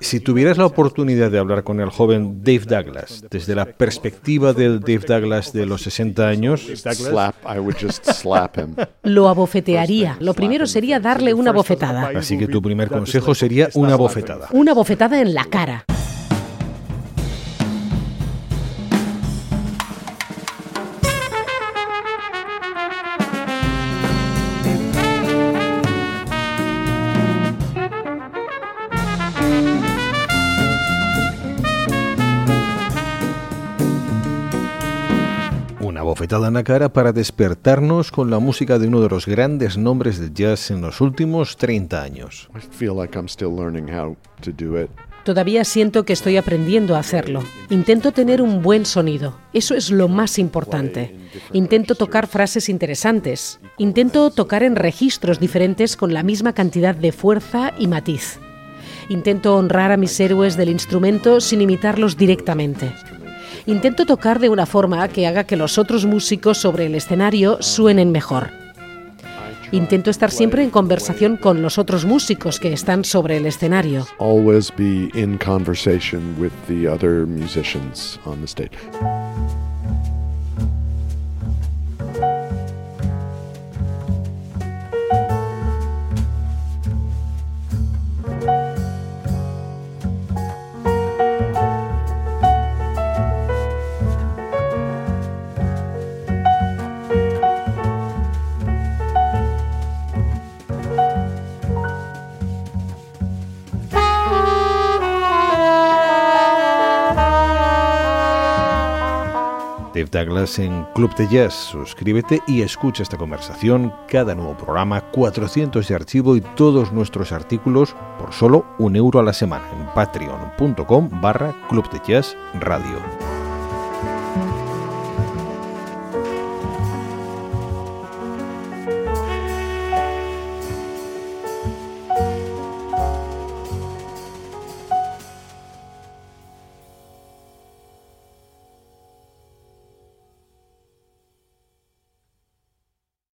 Si tuvieras la oportunidad de hablar con el joven Dave Douglas desde la perspectiva del Dave Douglas de los 60 años, lo abofetearía. Lo primero sería darle una bofetada. Así que tu primer consejo sería una bofetada. Una bofetada en la cara. Bofetada en la cara para despertarnos con la música de uno de los grandes nombres del jazz en los últimos 30 años. Todavía siento que estoy aprendiendo a hacerlo. Intento tener un buen sonido. Eso es lo más importante. Intento tocar frases interesantes. Intento tocar en registros diferentes con la misma cantidad de fuerza y matiz. Intento honrar a mis héroes del instrumento sin imitarlos directamente. Intento tocar de una forma que haga que los otros músicos sobre el escenario suenen mejor. Intento estar siempre en conversación con los otros músicos que están sobre el escenario. Always be in conversation with the other musicians on the stage. Dave Douglas en Club de Jazz. Suscríbete y escucha esta conversación, cada nuevo programa, 400 de archivo y todos nuestros artículos por solo un euro a la semana en patreon.com barra Club de Jazz Radio.